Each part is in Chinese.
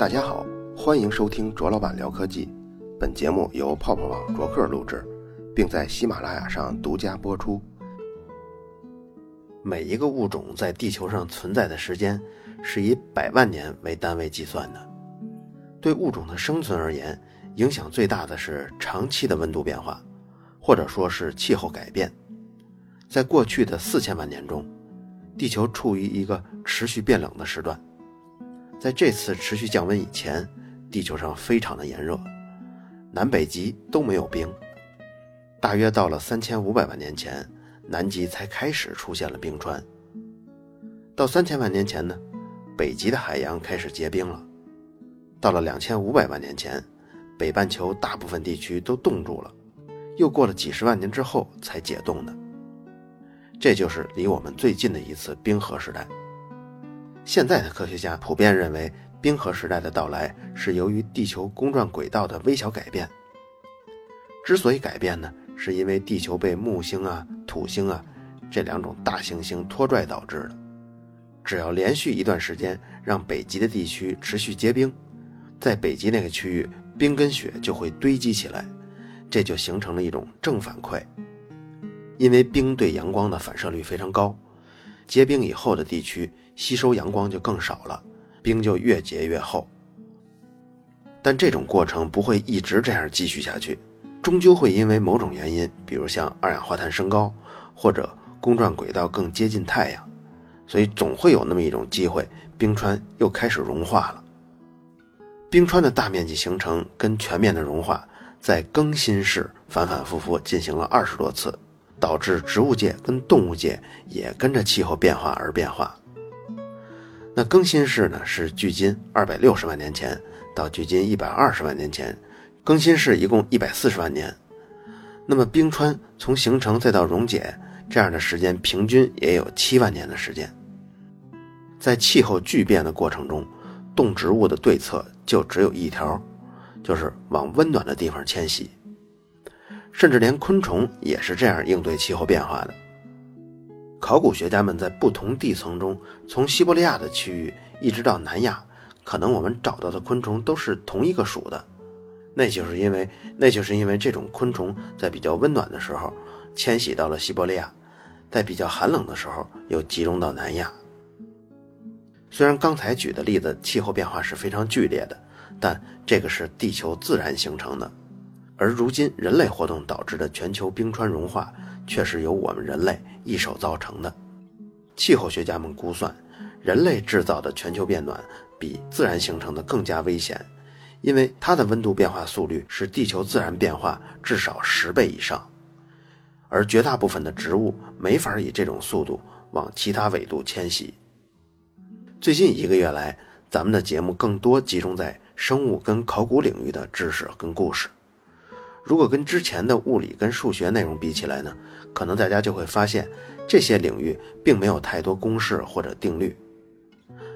大家好，欢迎收听卓老板聊科技。本节目由泡泡网卓克录制，并在喜马拉雅上独家播出。每一个物种在地球上存在的时间是以百万年为单位计算的。对物种的生存而言，影响最大的是长期的温度变化，或者说是气候改变。在过去的四千万年中，地球处于一个持续变冷的时段。在这次持续降温以前，地球上非常的炎热，南北极都没有冰。大约到了三千五百万年前，南极才开始出现了冰川。到三千万年前呢，北极的海洋开始结冰了。到了两千五百万年前，北半球大部分地区都冻住了。又过了几十万年之后才解冻的。这就是离我们最近的一次冰河时代。现在的科学家普遍认为，冰河时代的到来是由于地球公转轨道的微小改变。之所以改变呢，是因为地球被木星啊、土星啊这两种大行星拖拽导致的。只要连续一段时间让北极的地区持续结冰，在北极那个区域，冰跟雪就会堆积起来，这就形成了一种正反馈。因为冰对阳光的反射率非常高。结冰以后的地区吸收阳光就更少了，冰就越结越厚。但这种过程不会一直这样继续下去，终究会因为某种原因，比如像二氧化碳升高，或者公转轨道更接近太阳，所以总会有那么一种机会，冰川又开始融化了。冰川的大面积形成跟全面的融化，在更新世反反复复进行了二十多次。导致植物界跟动物界也跟着气候变化而变化。那更新世呢，是距今二百六十万年前到距今一百二十万年前，更新世一共一百四十万年。那么冰川从形成再到溶解，这样的时间平均也有七万年的时间。在气候巨变的过程中，动植物的对策就只有一条，就是往温暖的地方迁徙。甚至连昆虫也是这样应对气候变化的。考古学家们在不同地层中，从西伯利亚的区域一直到南亚，可能我们找到的昆虫都是同一个属的。那就是因为，那就是因为这种昆虫在比较温暖的时候迁徙到了西伯利亚，在比较寒冷的时候又集中到南亚。虽然刚才举的例子气候变化是非常剧烈的，但这个是地球自然形成的。而如今，人类活动导致的全球冰川融化，却是由我们人类一手造成的。气候学家们估算，人类制造的全球变暖比自然形成的更加危险，因为它的温度变化速率是地球自然变化至少十倍以上，而绝大部分的植物没法以这种速度往其他纬度迁徙。最近一个月来，咱们的节目更多集中在生物跟考古领域的知识跟故事。如果跟之前的物理跟数学内容比起来呢，可能大家就会发现这些领域并没有太多公式或者定律。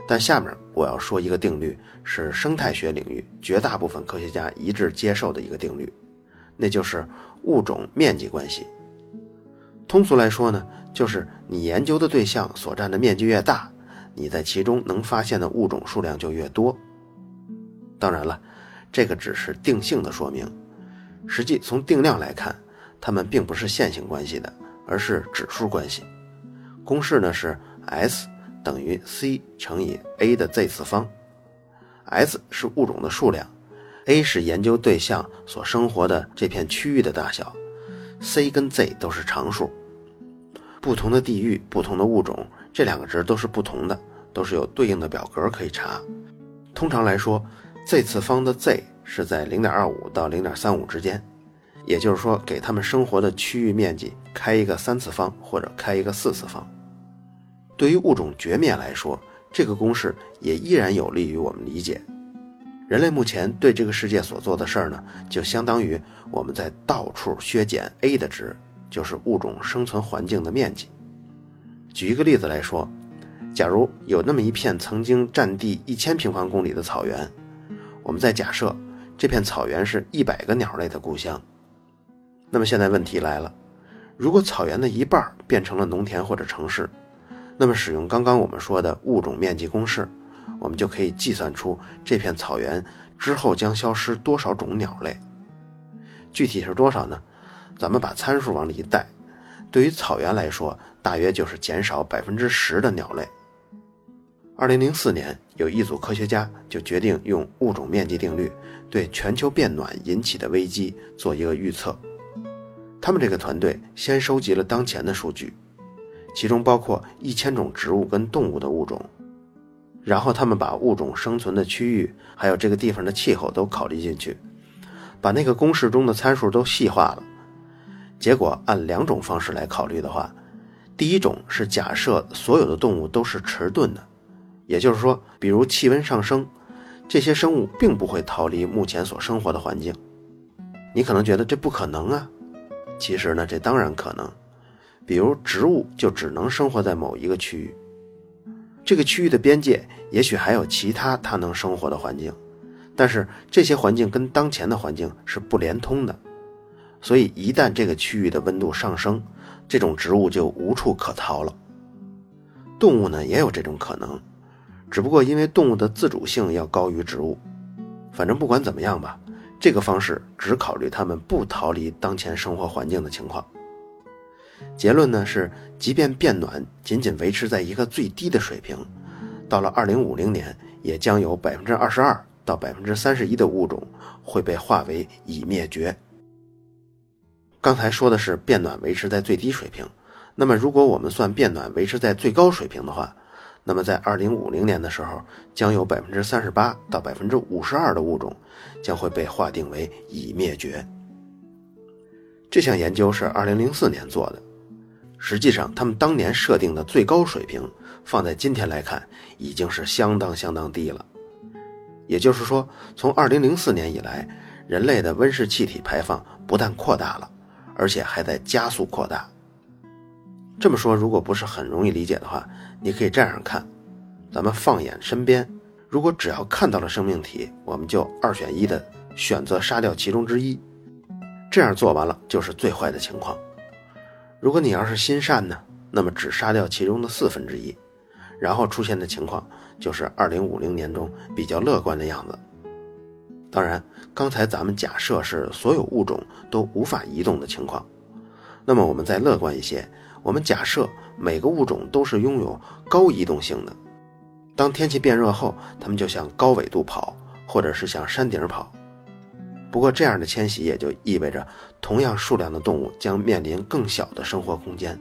但下面我要说一个定律，是生态学领域绝大部分科学家一致接受的一个定律，那就是物种面积关系。通俗来说呢，就是你研究的对象所占的面积越大，你在其中能发现的物种数量就越多。当然了，这个只是定性的说明。实际从定量来看，它们并不是线性关系的，而是指数关系。公式呢是 S 等于 c 乘以 a 的 z 次方。S 是物种的数量，a 是研究对象所生活的这片区域的大小，c 跟 z 都是常数。不同的地域、不同的物种，这两个值都是不同的，都是有对应的表格可以查。通常来说，z 次方的 z。是在零点二五到零点三五之间，也就是说，给他们生活的区域面积开一个三次方或者开一个四次方。对于物种绝灭来说，这个公式也依然有利于我们理解。人类目前对这个世界所做的事儿呢，就相当于我们在到处削减 a 的值，就是物种生存环境的面积。举一个例子来说，假如有那么一片曾经占地一千平方公里的草原，我们再假设。这片草原是一百个鸟类的故乡。那么现在问题来了，如果草原的一半变成了农田或者城市，那么使用刚刚我们说的物种面积公式，我们就可以计算出这片草原之后将消失多少种鸟类。具体是多少呢？咱们把参数往里一带，对于草原来说，大约就是减少百分之十的鸟类。二零零四年，有一组科学家就决定用物种面积定律对全球变暖引起的危机做一个预测。他们这个团队先收集了当前的数据，其中包括一千种植物跟动物的物种，然后他们把物种生存的区域还有这个地方的气候都考虑进去。把那个公式中的参数都细化了，结果按两种方式来考虑的话，第一种是假设所有的动物都是迟钝的，也就是说，比如气温上升，这些生物并不会逃离目前所生活的环境。你可能觉得这不可能啊，其实呢，这当然可能。比如植物就只能生活在某一个区域，这个区域的边界也许还有其他它能生活的环境。但是这些环境跟当前的环境是不连通的，所以一旦这个区域的温度上升，这种植物就无处可逃了。动物呢也有这种可能，只不过因为动物的自主性要高于植物。反正不管怎么样吧，这个方式只考虑它们不逃离当前生活环境的情况。结论呢是，即便变暖仅仅维持在一个最低的水平，到了2050年也将有百分之二十二。到百分之三十一的物种会被划为已灭绝。刚才说的是变暖维持在最低水平，那么如果我们算变暖维持在最高水平的话，那么在二零五零年的时候，将有百分之三十八到百分之五十二的物种将会被划定为已灭绝。这项研究是二零零四年做的，实际上他们当年设定的最高水平，放在今天来看已经是相当相当低了。也就是说，从2004年以来，人类的温室气体排放不但扩大了，而且还在加速扩大。这么说，如果不是很容易理解的话，你可以这样看：咱们放眼身边，如果只要看到了生命体，我们就二选一的选择杀掉其中之一。这样做完了就是最坏的情况。如果你要是心善呢，那么只杀掉其中的四分之一，然后出现的情况。就是二零五零年中比较乐观的样子。当然，刚才咱们假设是所有物种都无法移动的情况，那么我们再乐观一些，我们假设每个物种都是拥有高移动性的。当天气变热后，它们就向高纬度跑，或者是向山顶跑。不过，这样的迁徙也就意味着同样数量的动物将面临更小的生活空间。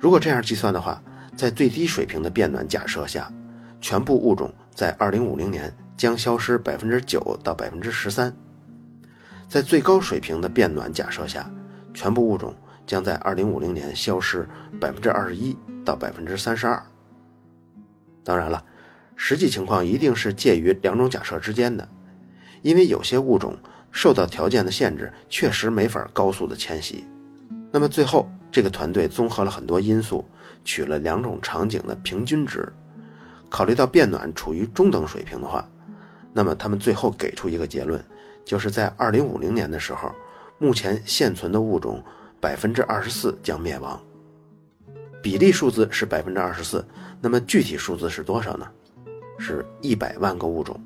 如果这样计算的话，在最低水平的变暖假设下，全部物种在二零五零年将消失百分之九到百分之十三，在最高水平的变暖假设下，全部物种将在二零五零年消失百分之二十一到百分之三十二。当然了，实际情况一定是介于两种假设之间的，因为有些物种受到条件的限制，确实没法高速的迁徙。那么最后，这个团队综合了很多因素，取了两种场景的平均值。考虑到变暖处于中等水平的话，那么他们最后给出一个结论，就是在二零五零年的时候，目前现存的物种百分之二十四将灭亡。比例数字是百分之二十四，那么具体数字是多少呢？是一百万个物种。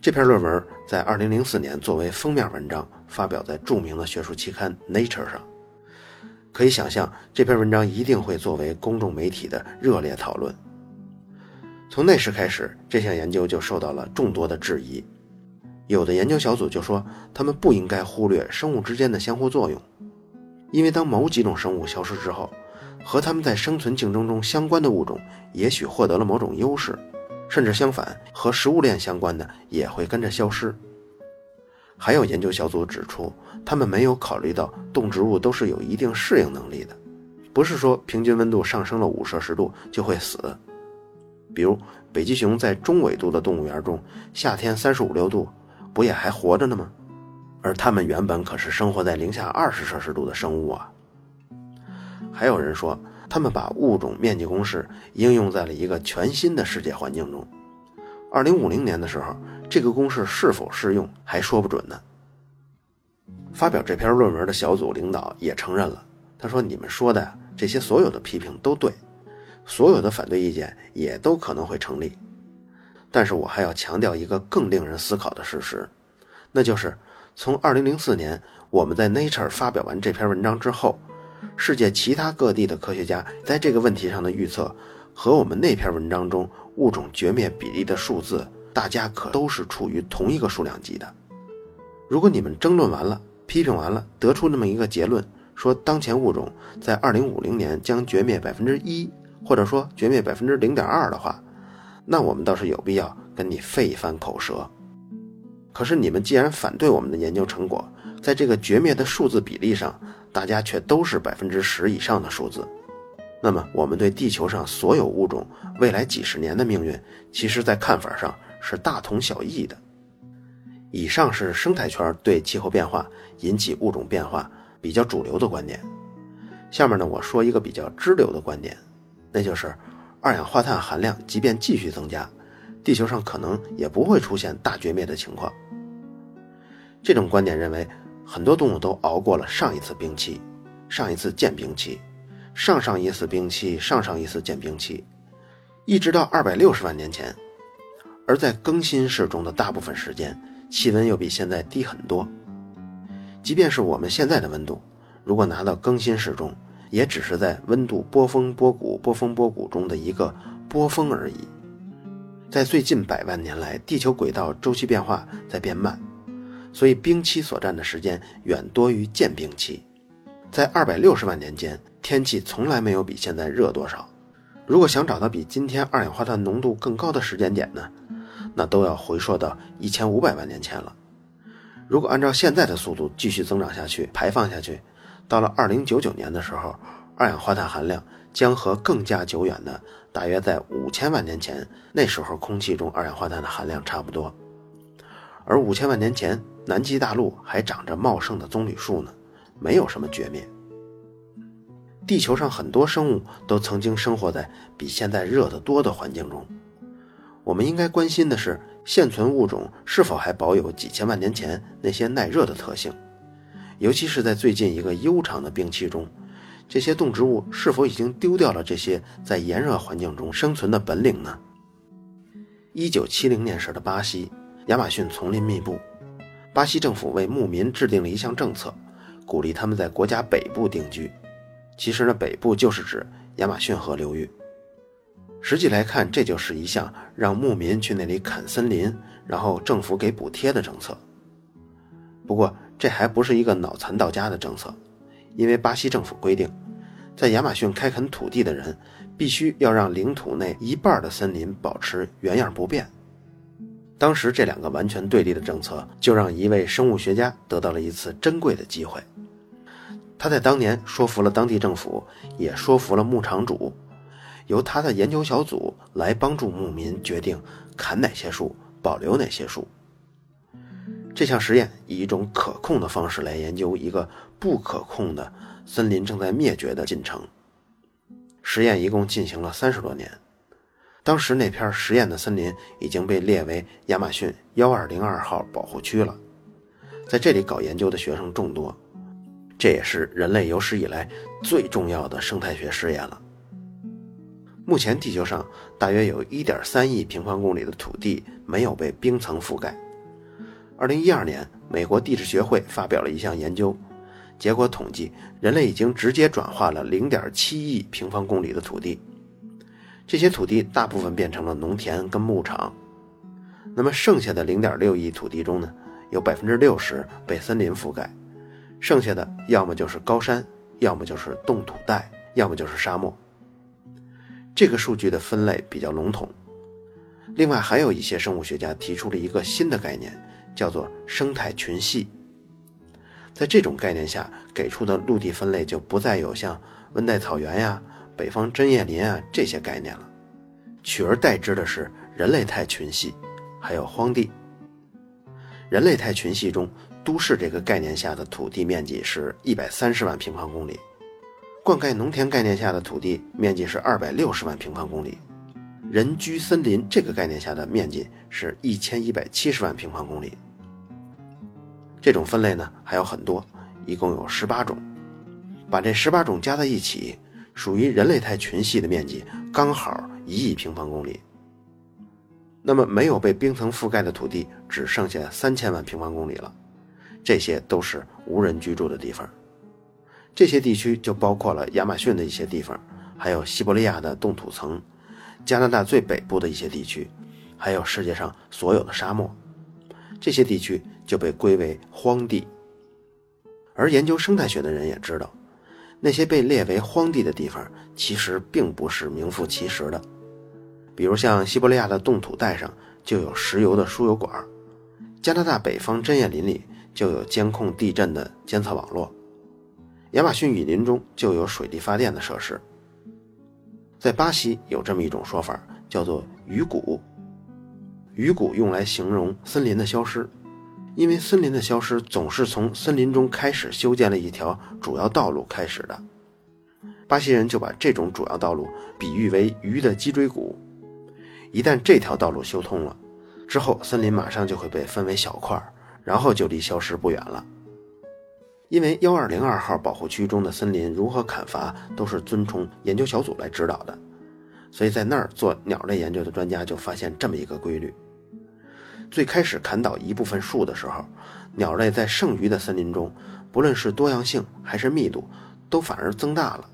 这篇论文在二零零四年作为封面文章发表在著名的学术期刊《Nature》上，可以想象这篇文章一定会作为公众媒体的热烈讨论。从那时开始，这项研究就受到了众多的质疑。有的研究小组就说，他们不应该忽略生物之间的相互作用，因为当某几种生物消失之后，和它们在生存竞争中相关的物种也许获得了某种优势，甚至相反，和食物链相关的也会跟着消失。还有研究小组指出，他们没有考虑到动植物都是有一定适应能力的，不是说平均温度上升了五摄氏度就会死。比如北极熊在中纬度的动物园中，夏天三十五六度，不也还活着呢吗？而他们原本可是生活在零下二十摄氏度的生物啊。还有人说，他们把物种面积公式应用在了一个全新的世界环境中。二零五零年的时候，这个公式是否适用还说不准呢。发表这篇论文的小组领导也承认了，他说：“你们说的这些所有的批评都对。”所有的反对意见也都可能会成立。但是我还要强调一个更令人思考的事实，那就是从2004年我们在 Nature 发表完这篇文章之后，世界其他各地的科学家在这个问题上的预测和我们那篇文章中物种绝灭比例的数字，大家可都是处于同一个数量级的。如果你们争论完了、批评完了，得出那么一个结论，说当前物种在2050年将绝灭百分之一，或者说绝灭百分之零点二的话，那我们倒是有必要跟你费一番口舌。可是你们既然反对我们的研究成果，在这个绝灭的数字比例上，大家却都是百分之十以上的数字，那么我们对地球上所有物种未来几十年的命运，其实在看法上是大同小异的。以上是生态圈对气候变化引起物种变化比较主流的观点。下面呢，我说一个比较支流的观点，那就是二氧化碳含量即便继续增加，地球上可能也不会出现大绝灭的情况。这种观点认为，很多动物都熬过了上一次冰期、上一次间冰期、上上一次冰期、上上一次间冰期，一直到二百六十万年前。而在更新世中的大部分时间，气温又比现在低很多。即便是我们现在的温度，如果拿到更新世中，也只是在温度波峰波谷、波峰波谷中的一个波峰而已。在最近百万年来，地球轨道周期变化在变慢，所以冰期所占的时间远多于间冰期。在二百六十万年间，天气从来没有比现在热多少。如果想找到比今天二氧化碳浓度更高的时间点呢？那都要回溯到一千五百万年前了。如果按照现在的速度继续增长下去，排放下去，到了二零九九年的时候，二氧化碳含量将和更加久远的大约在五千万年前那时候空气中二氧化碳的含量差不多。而五千万年前，南极大陆还长着茂盛的棕榈树呢，没有什么绝灭。地球上很多生物都曾经生活在比现在热得多的环境中。我们应该关心的是，现存物种是否还保有几千万年前那些耐热的特性，尤其是在最近一个悠长的冰期中，这些动植物是否已经丢掉了这些在炎热环境中生存的本领呢？一九七零年时的巴西，亚马逊丛林密布，巴西政府为牧民制定了一项政策，鼓励他们在国家北部定居。其实呢，北部就是指亚马逊河流域。实际来看，这就是一项让牧民去那里砍森林，然后政府给补贴的政策。不过，这还不是一个脑残到家的政策，因为巴西政府规定，在亚马逊开垦土地的人必须要让领土内一半的森林保持原样不变。当时，这两个完全对立的政策，就让一位生物学家得到了一次珍贵的机会。他在当年说服了当地政府，也说服了牧场主。由他的研究小组来帮助牧民决定砍哪些树，保留哪些树。这项实验以一种可控的方式来研究一个不可控的森林正在灭绝的进程。实验一共进行了三十多年。当时那片实验的森林已经被列为亚马逊幺二零二号保护区了，在这里搞研究的学生众多，这也是人类有史以来最重要的生态学实验了。目前，地球上大约有1.3亿平方公里的土地没有被冰层覆盖。2012年，美国地质学会发表了一项研究，结果统计，人类已经直接转化了0.7亿平方公里的土地，这些土地大部分变成了农田跟牧场。那么，剩下的0.6亿土地中呢，有60%被森林覆盖，剩下的要么就是高山，要么就是冻土带，要么就是沙漠。这个数据的分类比较笼统，另外还有一些生物学家提出了一个新的概念，叫做生态群系。在这种概念下，给出的陆地分类就不再有像温带草原呀、北方针叶林啊这些概念了，取而代之的是人类态群系，还有荒地。人类态群系中，都市这个概念下的土地面积是一百三十万平方公里。灌溉农田概念下的土地面积是二百六十万平方公里，人居森林这个概念下的面积是一千一百七十万平方公里。这种分类呢还有很多，一共有十八种，把这十八种加在一起，属于人类态群系的面积刚好一亿平方公里。那么没有被冰层覆盖的土地只剩下三千万平方公里了，这些都是无人居住的地方。这些地区就包括了亚马逊的一些地方，还有西伯利亚的冻土层，加拿大最北部的一些地区，还有世界上所有的沙漠。这些地区就被归为荒地。而研究生态学的人也知道，那些被列为荒地的地方，其实并不是名副其实的。比如像西伯利亚的冻土带上就有石油的输油管，加拿大北方针叶林里就有监控地震的监测网络，亚马逊雨林中就有水力发电的设施。在巴西有这么一种说法，叫做“雨谷”，鱼骨用来形容森林的消失，因为森林的消失总是从森林中开始修建了一条主要道路开始的。巴西人就把这种主要道路比喻为鱼的脊椎骨。一旦这条道路修通了，之后森林马上就会被分为小块，然后就离消失不远了。因为幺二零二号保护区中的森林如何砍伐都是遵从研究小组来指导的，所以在那儿做鸟类研究的专家就发现这么一个规律：最开始砍倒一部分树的时候，鸟类在剩余的森林中，不论是多样性还是密度，都反而增大了，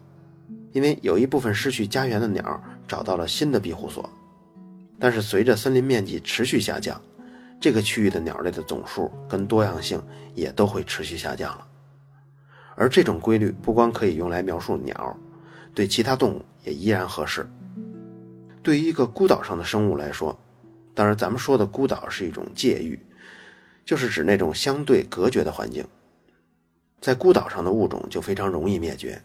因为有一部分失去家园的鸟找到了新的庇护所。但是随着森林面积持续下降，这个区域的鸟类的总数跟多样性也都会持续下降了。而这种规律不光可以用来描述鸟，对其他动物也依然合适。对于一个孤岛上的生物来说，当然咱们说的孤岛是一种界域，就是指那种相对隔绝的环境。在孤岛上的物种就非常容易灭绝。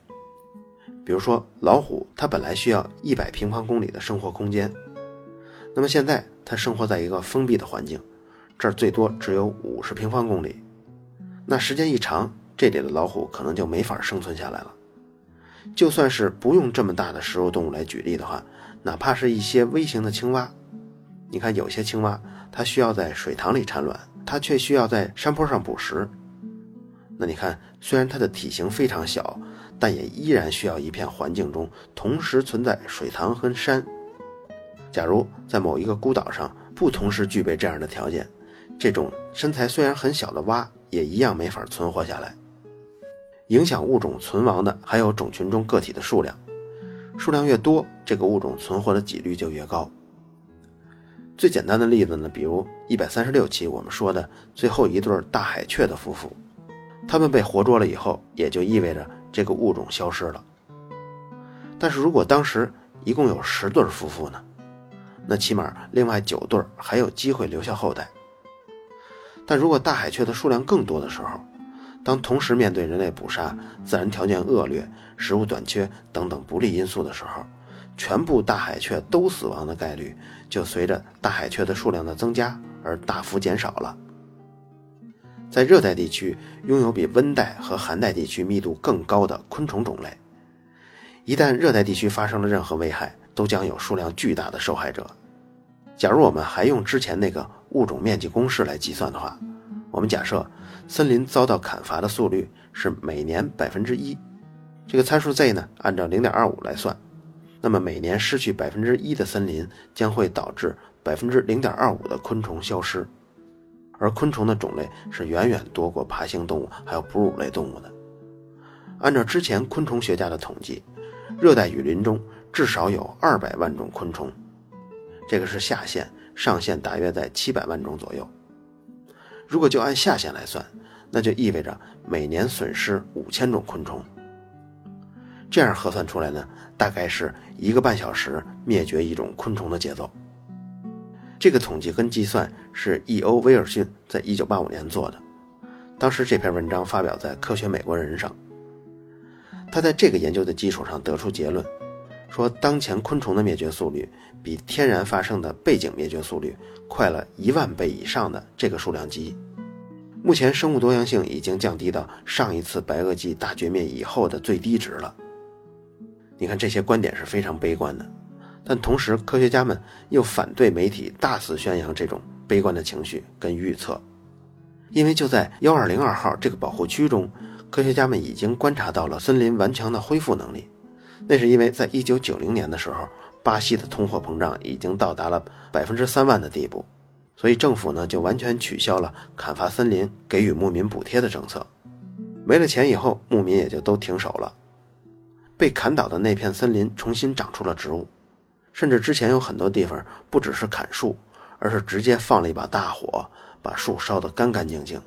比如说老虎，它本来需要一百平方公里的生活空间。那么现在它生活在一个封闭的环境，这儿最多只有五十平方公里。那时间一长，这里的老虎可能就没法生存下来了。就算是不用这么大的食肉动物来举例的话，哪怕是一些微型的青蛙，你看有些青蛙它需要在水塘里产卵，它却需要在山坡上捕食。那你看，虽然它的体型非常小，但也依然需要一片环境中同时存在水塘和山。假如在某一个孤岛上不同时具备这样的条件，这种身材虽然很小的蛙也一样没法存活下来。影响物种存亡的还有种群中个体的数量，数量越多，这个物种存活的几率就越高。最简单的例子呢，比如一百三十六期我们说的最后一对大海雀的夫妇，他们被活捉了以后，也就意味着这个物种消失了。但是如果当时一共有十对夫妇呢？那起码另外九对还有机会留下后代。但如果大海雀的数量更多的时候，当同时面对人类捕杀、自然条件恶劣、食物短缺等等不利因素的时候，全部大海雀都死亡的概率就随着大海雀的数量的增加而大幅减少了。在热带地区拥有比温带和寒带地区密度更高的昆虫种类，一旦热带地区发生了任何危害，都将有数量巨大的受害者。假如我们还用之前那个物种面积公式来计算的话，我们假设森林遭到砍伐的速率是每年百分之一，这个参数 z 呢按照零点二五来算，那么每年失去百分之一的森林将会导致百分之零点二五的昆虫消失，而昆虫的种类是远远多过爬行动物还有哺乳类动物的。按照之前昆虫学家的统计，热带雨林中至少有二百万种昆虫。这个是下限，上限大约在七百万种左右。如果就按下限来算，那就意味着每年损失五千种昆虫。这样核算出来呢，大概是一个半小时灭绝一种昆虫的节奏。这个统计跟计算是 E.O. 威尔逊在一九八五年做的，当时这篇文章发表在《科学美国人》上。他在这个研究的基础上得出结论。说，当前昆虫的灭绝速率比天然发生的背景灭绝速率快了一万倍以上的这个数量级，目前生物多样性已经降低到上一次白垩纪大绝灭以后的最低值了。你看，这些观点是非常悲观的，但同时科学家们又反对媒体大肆宣扬这种悲观的情绪跟预测，因为就在幺二零二号这个保护区中，科学家们已经观察到了森林顽强的恢复能力。那是因为在1990年的时候，巴西的通货膨胀已经到达了百分之三万的地步，所以政府呢就完全取消了砍伐森林、给予牧民补贴的政策。没了钱以后，牧民也就都停手了。被砍倒的那片森林重新长出了植物，甚至之前有很多地方不只是砍树，而是直接放了一把大火，把树烧得干干净净。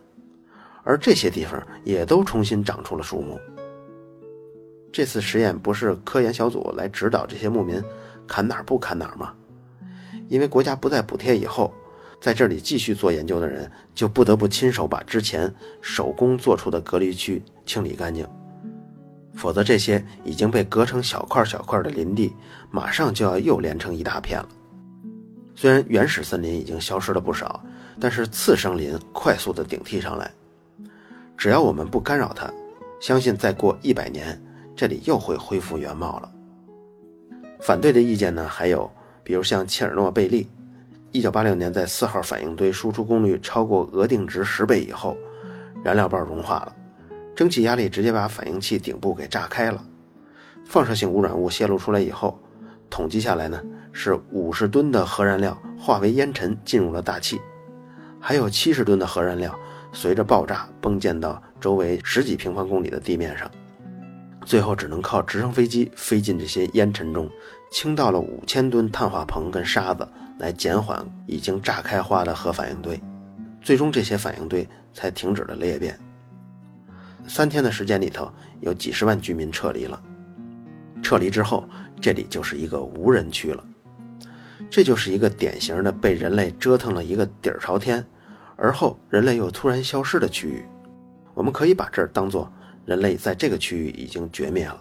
而这些地方也都重新长出了树木。这次实验不是科研小组来指导这些牧民砍哪儿不砍哪儿吗？因为国家不再补贴以后，在这里继续做研究的人就不得不亲手把之前手工做出的隔离区清理干净，否则这些已经被割成小块小块的林地，马上就要又连成一大片了。虽然原始森林已经消失了不少，但是次生林快速的顶替上来。只要我们不干扰它，相信再过一百年，这里又会恢复原貌了。反对的意见呢，还有比如像切尔诺贝利，一九八六年在四号反应堆输出功率超过额定值十倍以后，燃料棒融化了，蒸汽压力直接把反应器顶部给炸开了，放射性污染物泄露出来以后，统计下来呢，是五十吨的核燃料化为烟尘进入了大气，还有七十吨的核燃料。随着爆炸崩溅到周围十几平方公里的地面上，最后只能靠直升飞机飞进这些烟尘中，倾倒了五千吨碳化硼跟沙子来减缓已经炸开花的核反应堆，最终这些反应堆才停止了裂变。三天的时间里头，有几十万居民撤离了。撤离之后，这里就是一个无人区了。这就是一个典型的被人类折腾了一个底儿朝天。而后，人类又突然消失的区域，我们可以把这儿当做人类在这个区域已经绝灭了。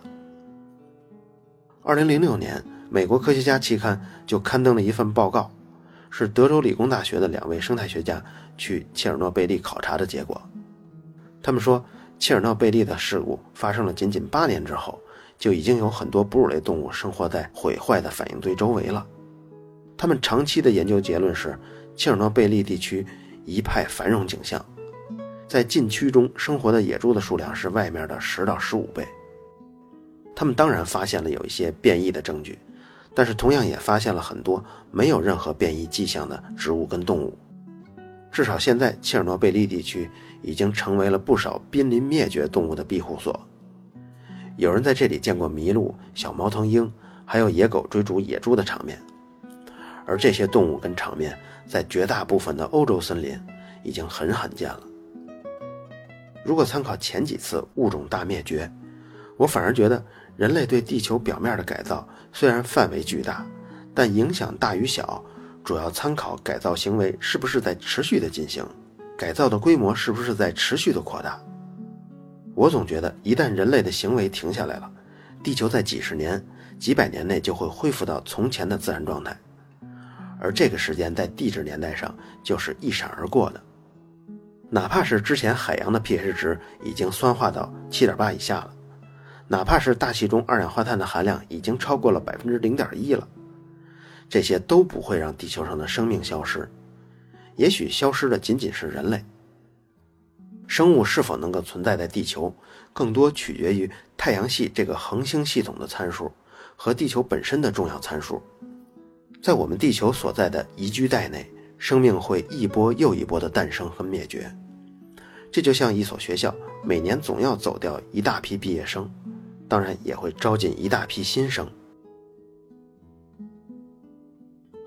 二零零六年，美国科学家期刊就刊登了一份报告，是德州理工大学的两位生态学家去切尔诺贝利考察的结果。他们说，切尔诺贝利的事故发生了仅仅八年之后，就已经有很多哺乳类动物生活在毁坏的反应堆周围了。他们长期的研究结论是，切尔诺贝利地区。一派繁荣景象，在禁区中生活的野猪的数量是外面的十到十五倍。他们当然发现了有一些变异的证据，但是同样也发现了很多没有任何变异迹象的植物跟动物。至少现在，切尔诺贝利地区已经成为了不少濒临灭绝动物的庇护所。有人在这里见过麋鹿、小猫头鹰，还有野狗追逐野猪的场面。而这些动物跟场面，在绝大部分的欧洲森林已经很罕见了。如果参考前几次物种大灭绝，我反而觉得人类对地球表面的改造虽然范围巨大，但影响大与小，主要参考改造行为是不是在持续的进行，改造的规模是不是在持续的扩大。我总觉得，一旦人类的行为停下来了，地球在几十年、几百年内就会恢复到从前的自然状态。而这个时间在地质年代上就是一闪而过的，哪怕是之前海洋的 pH 值已经酸化到七点八以下了，哪怕是大气中二氧化碳的含量已经超过了百分之零点一了，这些都不会让地球上的生命消失，也许消失的仅仅是人类。生物是否能够存在在地球，更多取决于太阳系这个恒星系统的参数和地球本身的重要参数。在我们地球所在的宜居带内，生命会一波又一波的诞生和灭绝。这就像一所学校，每年总要走掉一大批毕业生，当然也会招进一大批新生。